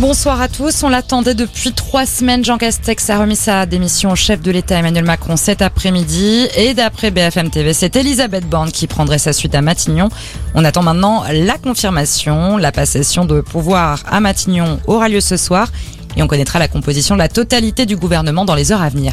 Bonsoir à tous. On l'attendait depuis trois semaines. Jean Castex a remis sa démission au chef de l'État Emmanuel Macron cet après-midi. Et d'après BFM TV, c'est Elisabeth Borne qui prendrait sa suite à Matignon. On attend maintenant la confirmation. La passation de pouvoir à Matignon aura lieu ce soir. Et on connaîtra la composition de la totalité du gouvernement dans les heures à venir.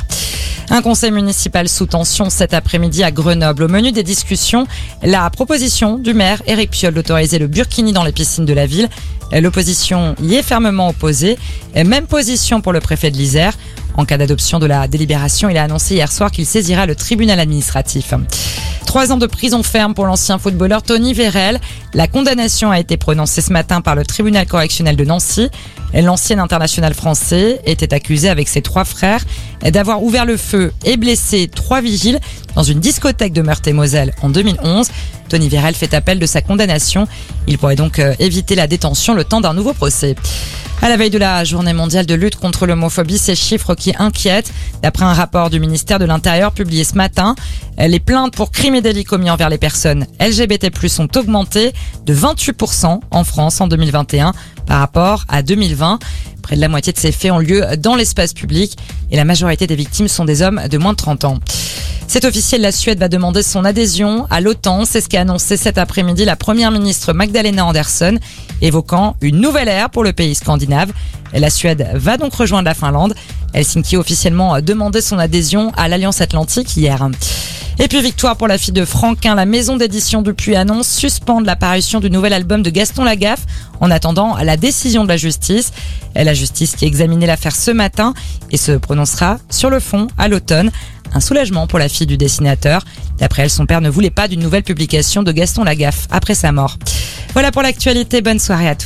Un conseil municipal sous tension cet après-midi à Grenoble. Au menu des discussions, la proposition du maire Éric Piolle d'autoriser le burkini dans les piscines de la ville. L'opposition y est fermement opposée. Même position pour le préfet de l'Isère. En cas d'adoption de la délibération, il a annoncé hier soir qu'il saisira le tribunal administratif. Trois ans de prison ferme pour l'ancien footballeur Tony Vérel. La condamnation a été prononcée ce matin par le tribunal correctionnel de Nancy. L'ancien international français était accusé avec ses trois frères d'avoir ouvert le feu et blessé trois vigiles dans une discothèque de Meurthe-et-Moselle en 2011. Tony Vérel fait appel de sa condamnation. Il pourrait donc euh, éviter la détention le temps d'un nouveau procès. À la veille de la journée mondiale de lutte contre l'homophobie, ces chiffres qui inquiètent. D'après un rapport du ministère de l'Intérieur publié ce matin, les plaintes pour crimes et délits commis envers les personnes LGBT+, ont augmenté de 28% en France en 2021 par rapport à 2020. Près de la moitié de ces faits ont lieu dans l'espace public et la majorité des victimes sont des hommes de moins de 30 ans. C'est officiel, la Suède va demander son adhésion à l'OTAN. C'est ce qu'a annoncé cet après-midi la première ministre Magdalena Andersson, évoquant une nouvelle ère pour le pays scandinave. La Suède va donc rejoindre la Finlande. Helsinki a officiellement demandé son adhésion à l'Alliance Atlantique hier. Et puis victoire pour la fille de Franquin, la maison d'édition depuis annonce suspendre l'apparition du nouvel album de Gaston Lagaffe en attendant la décision de la justice. La justice qui a examiné l'affaire ce matin et se prononcera sur le fond à l'automne. Un soulagement pour la fille du dessinateur. D'après elle, son père ne voulait pas d'une nouvelle publication de Gaston Lagaffe après sa mort. Voilà pour l'actualité. Bonne soirée à tous.